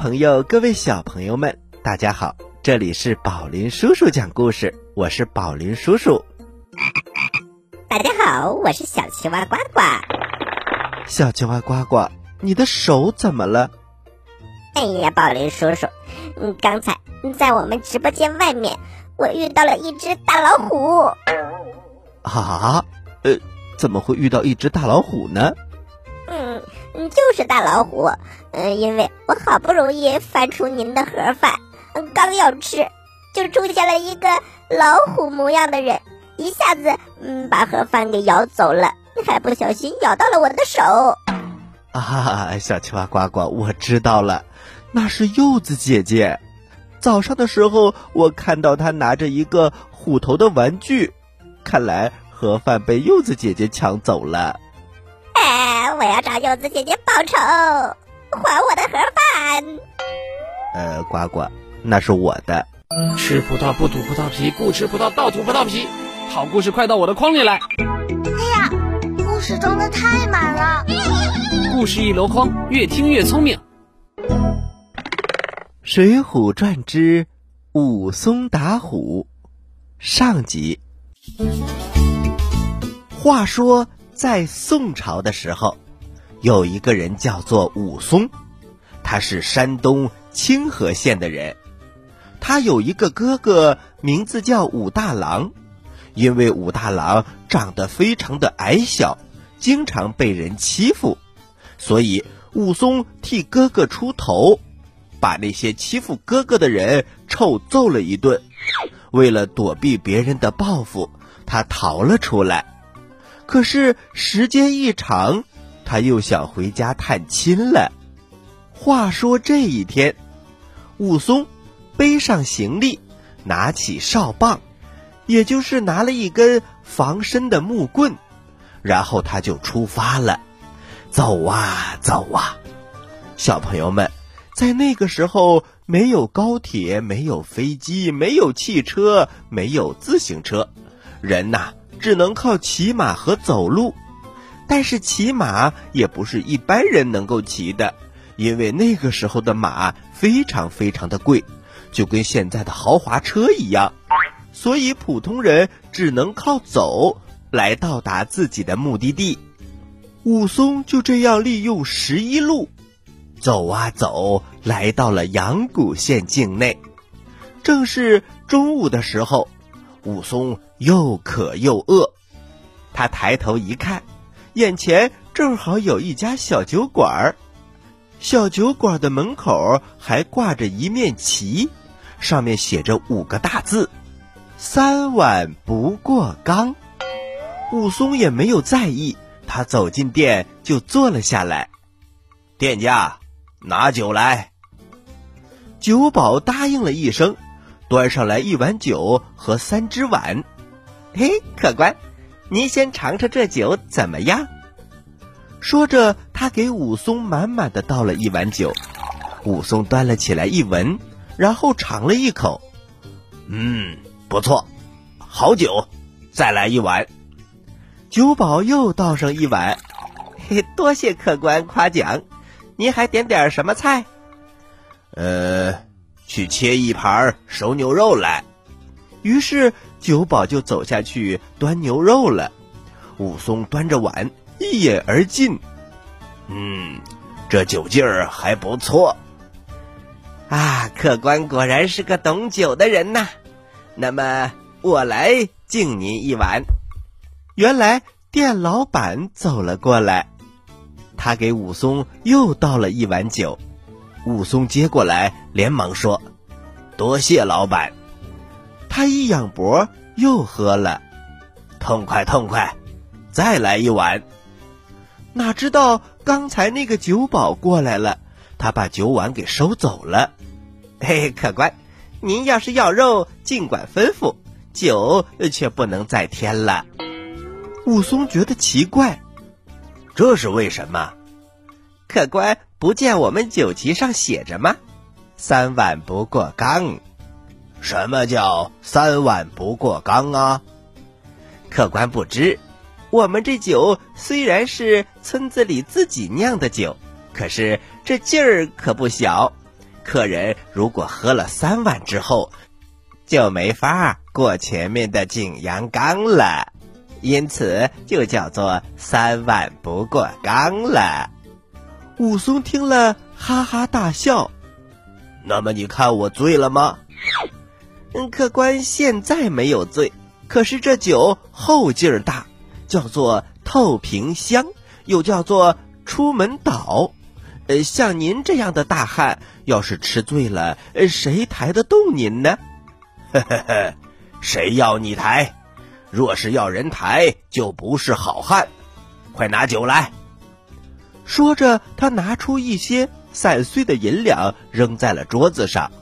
朋友，各位小朋友们，大家好！这里是宝林叔叔讲故事，我是宝林叔叔。大家好，我是小青蛙呱呱。小青蛙呱呱，你的手怎么了？哎呀，宝林叔叔，嗯，刚才在我们直播间外面，我遇到了一只大老虎。啊？呃，怎么会遇到一只大老虎呢？就是大老虎。嗯，因为我好不容易翻出您的盒饭，刚要吃，就出现了一个老虎模样的人，一下子嗯把盒饭给咬走了，还不小心咬到了我的手。啊，小青蛙呱呱，我知道了，那是柚子姐姐。早上的时候，我看到她拿着一个虎头的玩具，看来盒饭被柚子姐姐抢走了。哎，我要找柚子姐姐报仇，还我的盒饭。呃，呱呱，那是我的。吃葡萄不吐葡萄皮，不吃葡萄倒吐葡萄皮。好故事快到我的筐里来。哎呀，故事装的太满了。故事一箩筐，越听越聪明。《水浒传》之武松打虎上集。话说，在宋朝的时候，有一个人叫做武松，他是山东清河县的人。他有一个哥哥，名字叫武大郎。因为武大郎长得非常的矮小，经常被人欺负，所以武松替哥哥出头，把那些欺负哥哥的人臭揍了一顿。为了躲避别人的报复，他逃了出来。可是时间一长，他又想回家探亲了。话说这一天，武松背上行李，拿起哨棒。也就是拿了一根防身的木棍，然后他就出发了，走啊走啊，小朋友们，在那个时候没有高铁，没有飞机，没有汽车，没有自行车，人呐只能靠骑马和走路。但是骑马也不是一般人能够骑的，因为那个时候的马非常非常的贵，就跟现在的豪华车一样。所以普通人只能靠走来到达自己的目的地。武松就这样利用十一路，走啊走，来到了阳谷县境内。正是中午的时候，武松又渴又饿，他抬头一看，眼前正好有一家小酒馆儿。小酒馆的门口还挂着一面旗，上面写着五个大字。三碗不过冈，武松也没有在意，他走进店就坐了下来。店家，拿酒来。酒保答应了一声，端上来一碗酒和三只碗。嘿，客官，您先尝尝这酒怎么样？说着，他给武松满满的倒了一碗酒。武松端了起来一闻，然后尝了一口，嗯。不错，好酒，再来一碗。酒保又倒上一碗，嘿，多谢客官夸奖。您还点点什么菜？呃，去切一盘熟牛肉来。于是酒保就走下去端牛肉了。武松端着碗一饮而尽。嗯，这酒劲儿还不错。啊，客官果然是个懂酒的人呐。那么我来敬您一碗。原来店老板走了过来，他给武松又倒了一碗酒。武松接过来，连忙说：“多谢老板。”他一仰脖，又喝了，痛快痛快，再来一碗。哪知道刚才那个酒保过来了，他把酒碗给收走了。嘿，客官。您要是要肉，尽管吩咐，酒却不能再添了。武松觉得奇怪，这是为什么？客官不见我们酒旗上写着吗？三碗不过冈。什么叫三碗不过冈啊？客官不知，我们这酒虽然是村子里自己酿的酒，可是这劲儿可不小。客人如果喝了三碗之后，就没法过前面的景阳冈了，因此就叫做三碗不过冈了。武松听了，哈哈大笑。那么你看我醉了吗？嗯，客官现在没有醉，可是这酒后劲儿大，叫做透瓶香，又叫做出门倒。呃，像您这样的大汉，要是吃醉了，呃谁抬得动您呢？呵呵呵，谁要你抬？若是要人抬，就不是好汉。快拿酒来！说着，他拿出一些散碎的银两，扔在了桌子上。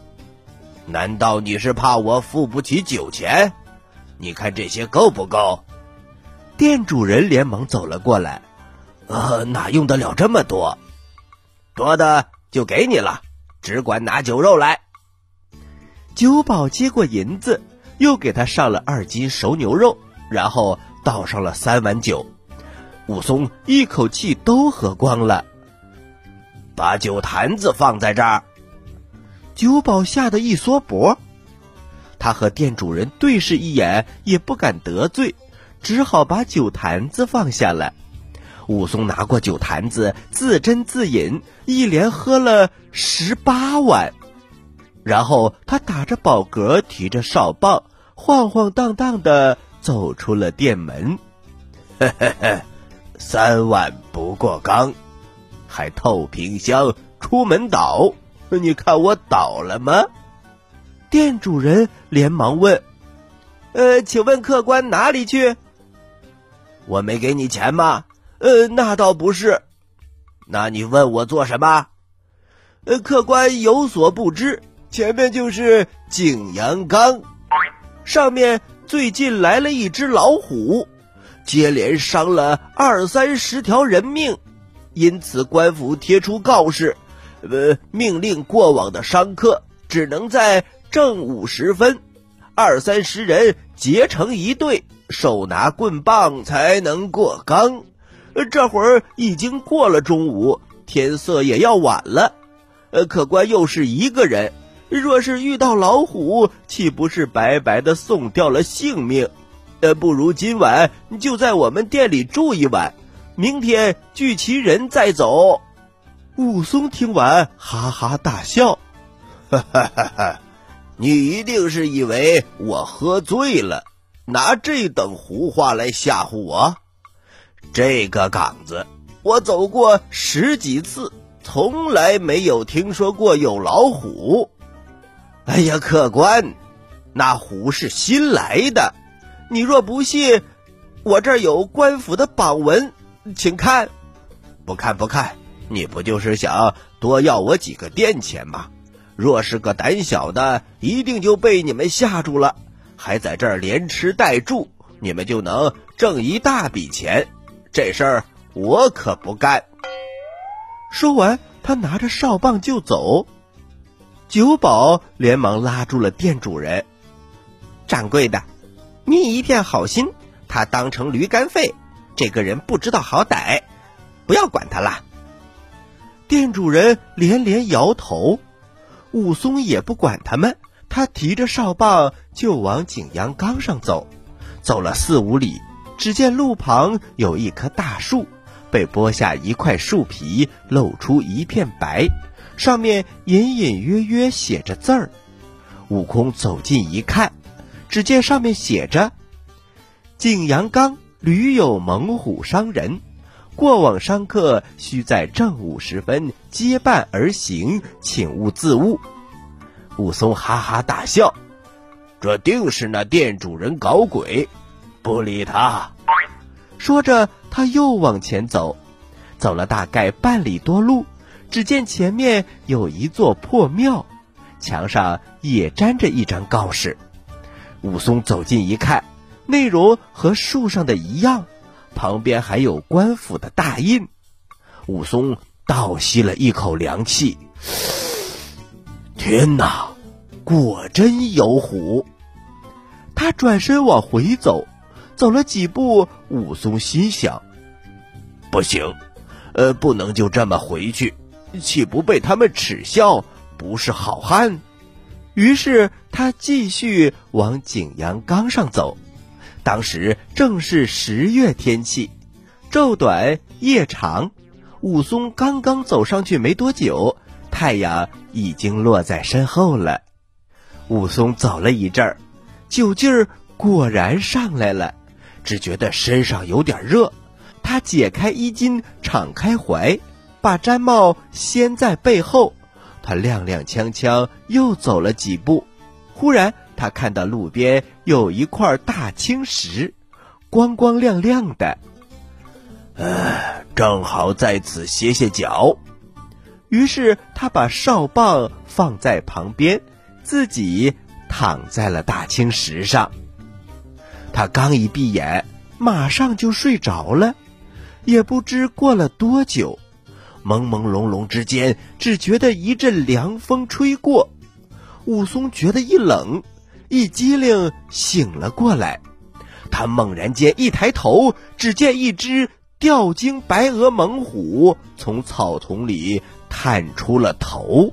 难道你是怕我付不起酒钱？你看这些够不够？店主人连忙走了过来。呃，哪用得了这么多？多的就给你了，只管拿酒肉来。酒保接过银子，又给他上了二斤熟牛肉，然后倒上了三碗酒。武松一口气都喝光了。把酒坛子放在这儿。酒保吓得一缩脖，他和店主人对视一眼，也不敢得罪，只好把酒坛子放下了。武松拿过酒坛子，自斟自饮，一连喝了十八碗。然后他打着饱嗝，提着哨棒，晃晃荡荡的走出了店门。嘿嘿嘿，三碗不过冈，还透瓶香，出门倒。你看我倒了吗？店主人连忙问：“呃，请问客官哪里去？我没给你钱吗？呃，那倒不是。那你问我做什么？呃，客官有所不知。”前面就是景阳冈，上面最近来了一只老虎，接连伤了二三十条人命，因此官府贴出告示，呃，命令过往的商客只能在正午时分，二三十人结成一队，手拿棍棒才能过冈。这会儿已经过了中午，天色也要晚了，呃，客官又是一个人。若是遇到老虎，岂不是白白的送掉了性命？呃，不如今晚就在我们店里住一晚，明天聚齐人再走。武松听完，哈哈大笑：“哈哈哈哈！你一定是以为我喝醉了，拿这等胡话来吓唬我？这个岗子我走过十几次，从来没有听说过有老虎。”哎呀，客官，那虎是新来的。你若不信，我这儿有官府的榜文，请看。不看不看，你不就是想多要我几个店钱吗？若是个胆小的，一定就被你们吓住了，还在这儿连吃带住，你们就能挣一大笔钱。这事儿我可不干。说完，他拿着哨棒就走。酒保连忙拉住了店主人：“掌柜的，你一片好心，他当成驴肝肺，这个人不知道好歹，不要管他了。”店主人连连摇头。武松也不管他们，他提着哨棒就往景阳冈上走。走了四五里，只见路旁有一棵大树，被剥下一块树皮，露出一片白。上面隐隐约约写着字儿，悟空走近一看，只见上面写着：“景阳冈屡有猛虎伤人，过往商客须在正午时分结伴而行，请勿自误。”武松哈哈大笑：“这定是那店主人搞鬼，不理他。”说着，他又往前走，走了大概半里多路。只见前面有一座破庙，墙上也粘着一张告示。武松走近一看，内容和树上的一样，旁边还有官府的大印。武松倒吸了一口凉气：“天哪，果真有虎！”他转身往回走，走了几步，武松心想：“不行。”呃，不能就这么回去，岂不被他们耻笑不是好汉？于是他继续往景阳冈上走。当时正是十月天气，昼短夜长。武松刚刚走上去没多久，太阳已经落在身后了。武松走了一阵儿，酒劲儿果然上来了，只觉得身上有点热。他解开衣襟，敞开怀，把毡帽掀在背后。他踉踉跄跄又走了几步，忽然他看到路边有一块大青石，光光亮亮的。呃，正好在此歇歇脚。于是他把哨棒放在旁边，自己躺在了大青石上。他刚一闭眼，马上就睡着了。也不知过了多久，朦朦胧胧之间，只觉得一阵凉风吹过，武松觉得一冷，一激灵醒了过来。他猛然间一抬头，只见一只吊睛白额猛虎从草丛里探出了头。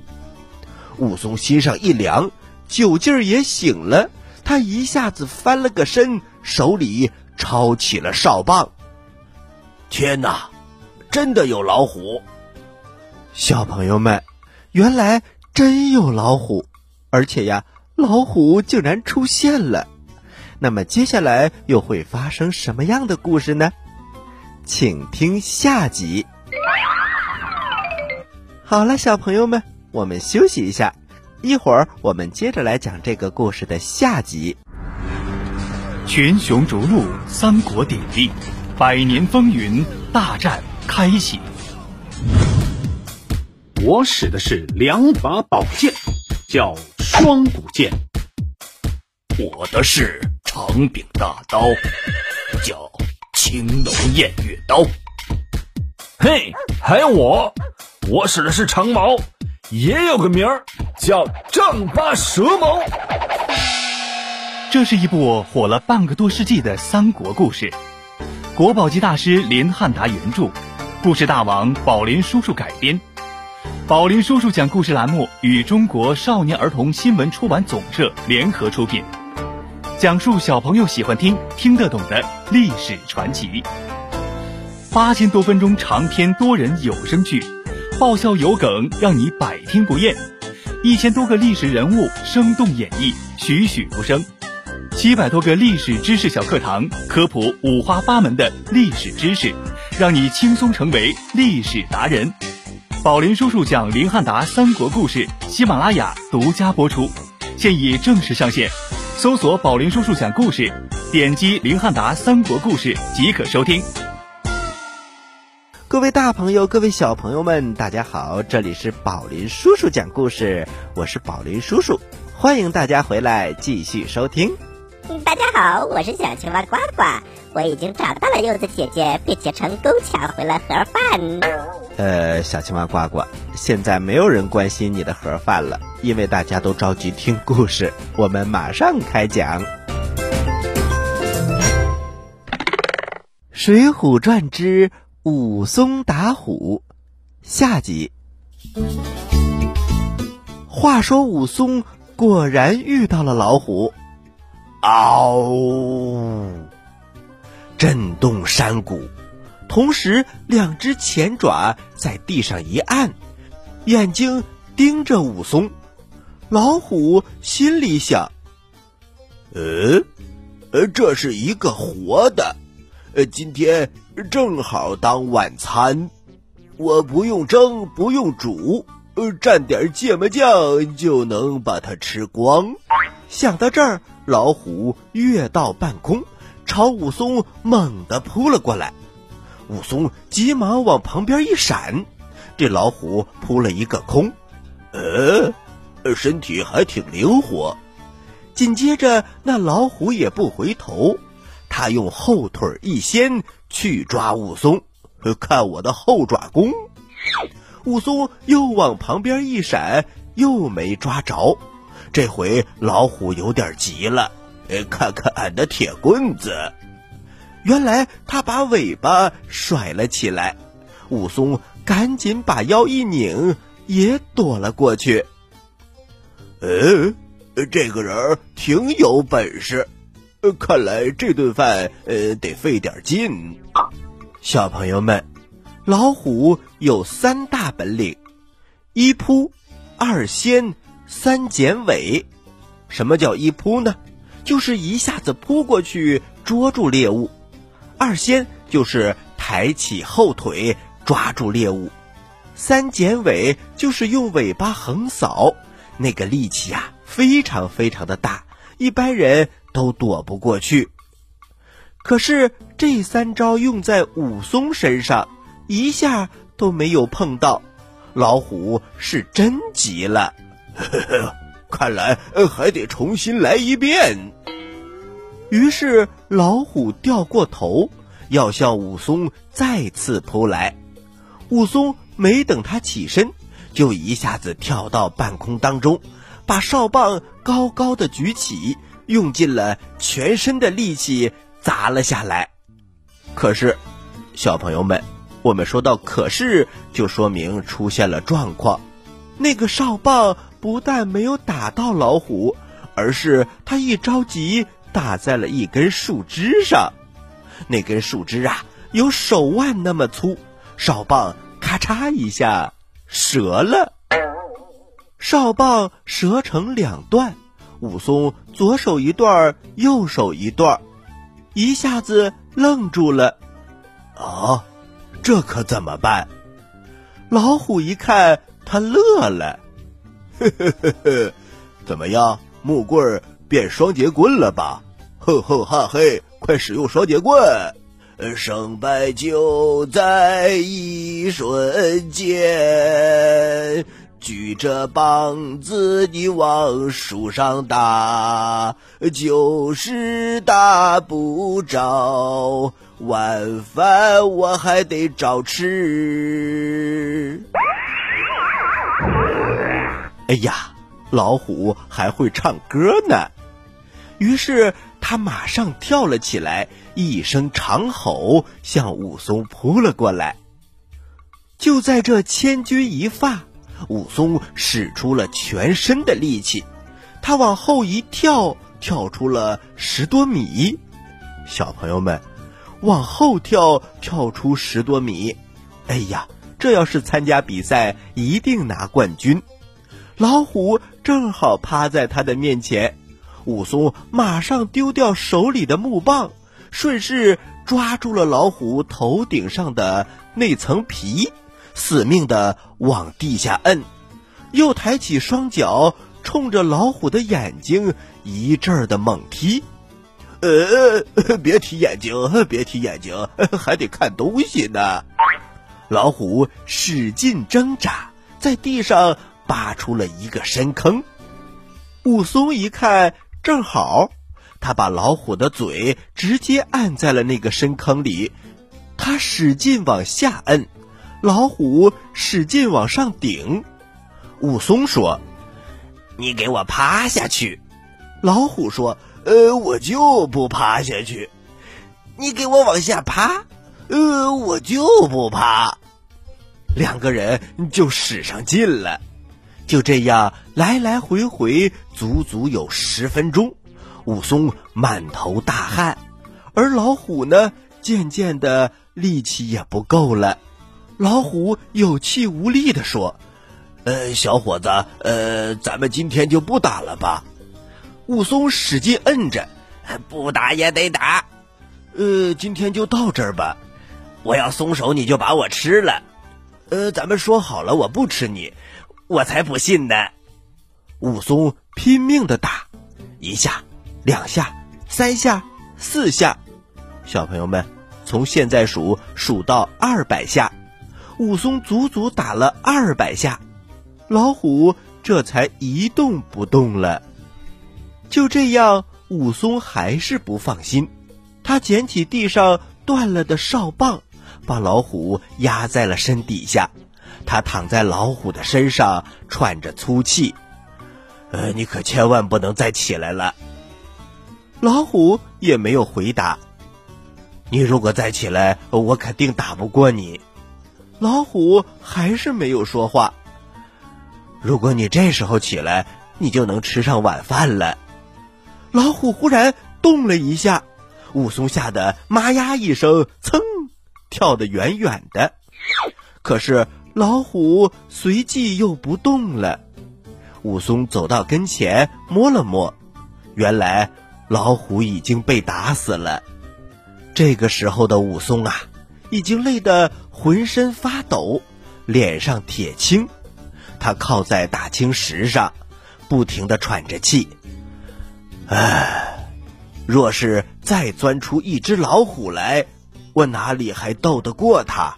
武松心上一凉，酒劲儿也醒了，他一下子翻了个身，手里抄起了哨棒。天哪，真的有老虎！小朋友们，原来真有老虎，而且呀，老虎竟然出现了。那么接下来又会发生什么样的故事呢？请听下集。好了，小朋友们，我们休息一下，一会儿我们接着来讲这个故事的下集。群雄逐鹿，三国鼎立。百年风云大战开启。我使的是两把宝剑，叫双股剑。我的是长柄大刀，叫青龙偃月刀。嘿，还有我，我使的是长矛，也有个名儿叫丈八蛇矛。这是一部火了半个多世纪的三国故事。国宝级大师林汉达原著，故事大王宝林叔叔改编，宝林叔叔讲故事栏目与中国少年儿童新闻出版总社联合出品，讲述小朋友喜欢听、听得懂的历史传奇。八千多分钟长篇多人有声剧，爆笑有梗，让你百听不厌。一千多个历史人物生动演绎，栩栩如生。七百多个历史知识小课堂，科普五花八门的历史知识，让你轻松成为历史达人。宝林叔叔讲林汉达三国故事，喜马拉雅独家播出，现已正式上线。搜索“宝林叔叔讲故事”，点击林汉达三国故事即可收听。各位大朋友，各位小朋友们，大家好，这里是宝林叔叔讲故事，我是宝林叔叔，欢迎大家回来继续收听。大家好，我是小青蛙呱呱，我已经找到了柚子姐姐，并且成功抢回了盒饭。呃，小青蛙呱呱，现在没有人关心你的盒饭了，因为大家都着急听故事。我们马上开讲《水浒传》之武松打虎下集。话说武松果然遇到了老虎。嗷！震动山谷，同时两只前爪在地上一按，眼睛盯着武松。老虎心里想：“呃，呃，这是一个活的，呃，今天正好当晚餐，我不用蒸，不用煮，呃，蘸点芥末酱就能把它吃光。”想到这儿。老虎跃到半空，朝武松猛地扑了过来。武松急忙往旁边一闪，这老虎扑了一个空，呃，身体还挺灵活。紧接着，那老虎也不回头，他用后腿一掀去抓武松。看我的后爪功！武松又往旁边一闪，又没抓着。这回老虎有点急了，呃看看俺的铁棍子！原来他把尾巴甩了起来，武松赶紧把腰一拧，也躲了过去。呃，这个人挺有本事，呃看来这顿饭呃得费点劲。小朋友们，老虎有三大本领：一扑、二掀、三剪尾。什么叫一扑呢？就是一下子扑过去捉住猎物。二掀就是抬起后腿抓住猎物。三剪尾就是用尾巴横扫。那个力气呀，非常非常的大，一般人都躲不过去。可是这三招用在武松身上，一下都没有碰到。老虎是真急了，看来还得重新来一遍。于是老虎掉过头，要向武松再次扑来。武松没等他起身。就一下子跳到半空当中，把哨棒高高的举起，用尽了全身的力气砸了下来。可是，小朋友们，我们说到“可是”，就说明出现了状况。那个哨棒不但没有打到老虎，而是他一着急打在了一根树枝上。那根树枝啊，有手腕那么粗，哨棒咔嚓一下。折了，哨棒折成两段，武松左手一段，右手一段，一下子愣住了。啊，这可怎么办？老虎一看，他乐了，呵呵呵呵，怎么样？木棍变双节棍了吧？呵呵哈嘿，快使用双节棍！胜败就在一瞬间，举着棒子你往树上打，就是打不着，晚饭我还得找吃。哎呀，老虎还会唱歌呢！于是他马上跳了起来。一声长吼，向武松扑了过来。就在这千钧一发，武松使出了全身的力气，他往后一跳，跳出了十多米。小朋友们，往后跳，跳出十多米，哎呀，这要是参加比赛，一定拿冠军。老虎正好趴在他的面前，武松马上丢掉手里的木棒。顺势抓住了老虎头顶上的那层皮，死命的往地下摁，又抬起双脚，冲着老虎的眼睛一阵的猛踢。呃，别踢眼睛，别踢眼睛，还得看东西呢。老虎使劲挣扎，在地上扒出了一个深坑。武松一看，正好。他把老虎的嘴直接按在了那个深坑里，他使劲往下摁，老虎使劲往上顶。武松说：“你给我趴下去。”老虎说：“呃，我就不趴下去。”你给我往下趴。呃，我就不趴。两个人就使上劲了，就这样来来回回，足足有十分钟。武松满头大汗，而老虎呢，渐渐的力气也不够了。老虎有气无力的说：“呃，小伙子，呃，咱们今天就不打了吧？”武松使劲摁着：“不打也得打。”“呃，今天就到这儿吧。我要松手，你就把我吃了。”“呃，咱们说好了，我不吃你，我才不信呢。”武松拼命的打，一下。两下，三下，四下，小朋友们，从现在数数到二百下，武松足足打了二百下，老虎这才一动不动了。就这样，武松还是不放心，他捡起地上断了的哨棒，把老虎压在了身底下，他躺在老虎的身上喘着粗气，呃，你可千万不能再起来了。老虎也没有回答。你如果再起来，我肯定打不过你。老虎还是没有说话。如果你这时候起来，你就能吃上晚饭了。老虎忽然动了一下，武松吓得“妈呀”一声，噌，跳得远远的。可是老虎随即又不动了。武松走到跟前，摸了摸，原来老虎已经被打死了。这个时候的武松啊，已经累得浑身发抖，脸上铁青。他靠在大青石上，不停的喘着气。唉，若是再钻出一只老虎来，我哪里还斗得过他？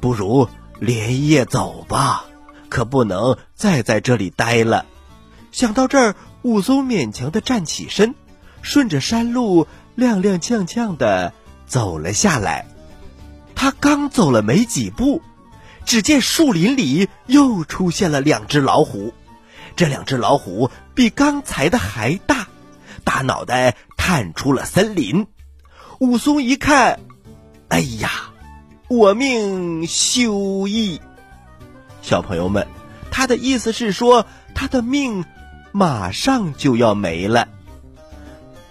不如连夜走吧，可不能再在这里待了。想到这儿，武松勉强的站起身，顺着山路踉踉跄跄的走了下来。他刚走了没几步，只见树林里又出现了两只老虎。这两只老虎比刚才的还大，大脑袋探出了森林。武松一看，哎呀，我命休矣！小朋友们，他的意思是说他的命马上就要没了。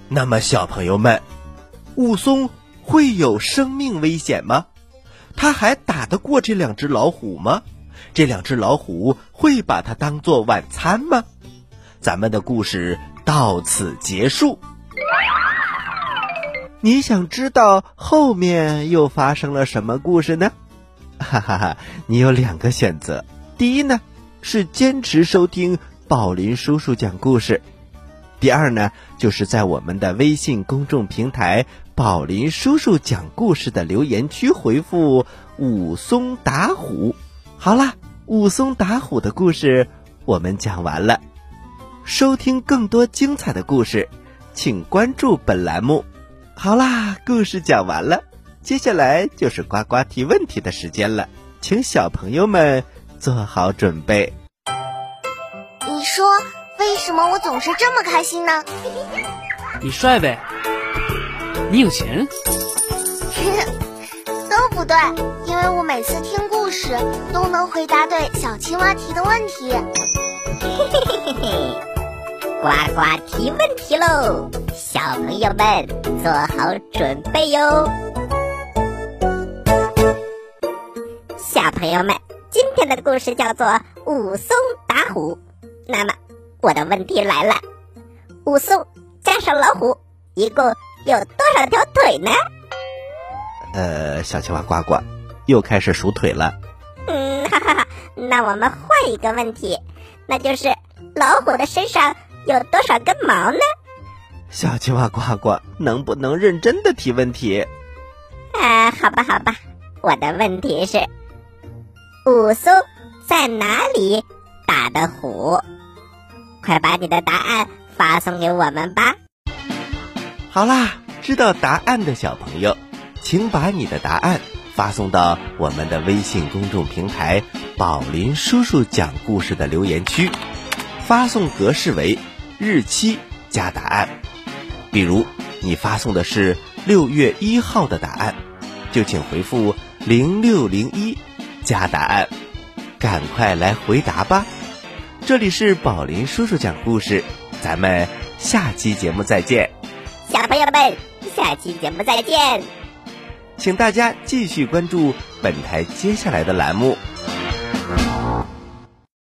那么，小朋友们，武松会有生命危险吗？他还打得过这两只老虎吗？这两只老虎会把它当做晚餐吗？咱们的故事到此结束。你想知道后面又发生了什么故事呢？哈哈哈，你有两个选择。第一呢，是坚持收听宝林叔叔讲故事；第二呢，就是在我们的微信公众平台“宝林叔叔讲故事”的留言区回复“武松打虎”。好啦，武松打虎的故事我们讲完了。收听更多精彩的故事，请关注本栏目。好啦，故事讲完了，接下来就是呱呱提问题的时间了，请小朋友们做好准备。你说为什么我总是这么开心呢？你帅呗，你有钱，都不对，因为我每次听故事都能回答对小青蛙提的问题。嘿嘿嘿嘿嘿，呱呱提问题喽！小朋友们做好准备哟。小朋友们，今天的故事叫做《武松打虎》。那么，我的问题来了：武松加上老虎，一共有多少条腿呢？呃，小青蛙呱呱又开始数腿了。嗯，哈哈哈。那我们换一个问题，那就是老虎的身上有多少根毛呢？小青蛙呱呱，能不能认真的提问题？啊，好吧，好吧，我的问题是：武松在哪里打的虎？快把你的答案发送给我们吧。好啦，知道答案的小朋友，请把你的答案发送到我们的微信公众平台“宝林叔叔讲故事”的留言区，发送格式为日期加答案。比如你发送的是六月一号的答案，就请回复零六零一加答案，赶快来回答吧。这里是宝林叔叔讲故事，咱们下期节目再见。小朋友们，下期节目再见。请大家继续关注本台接下来的栏目《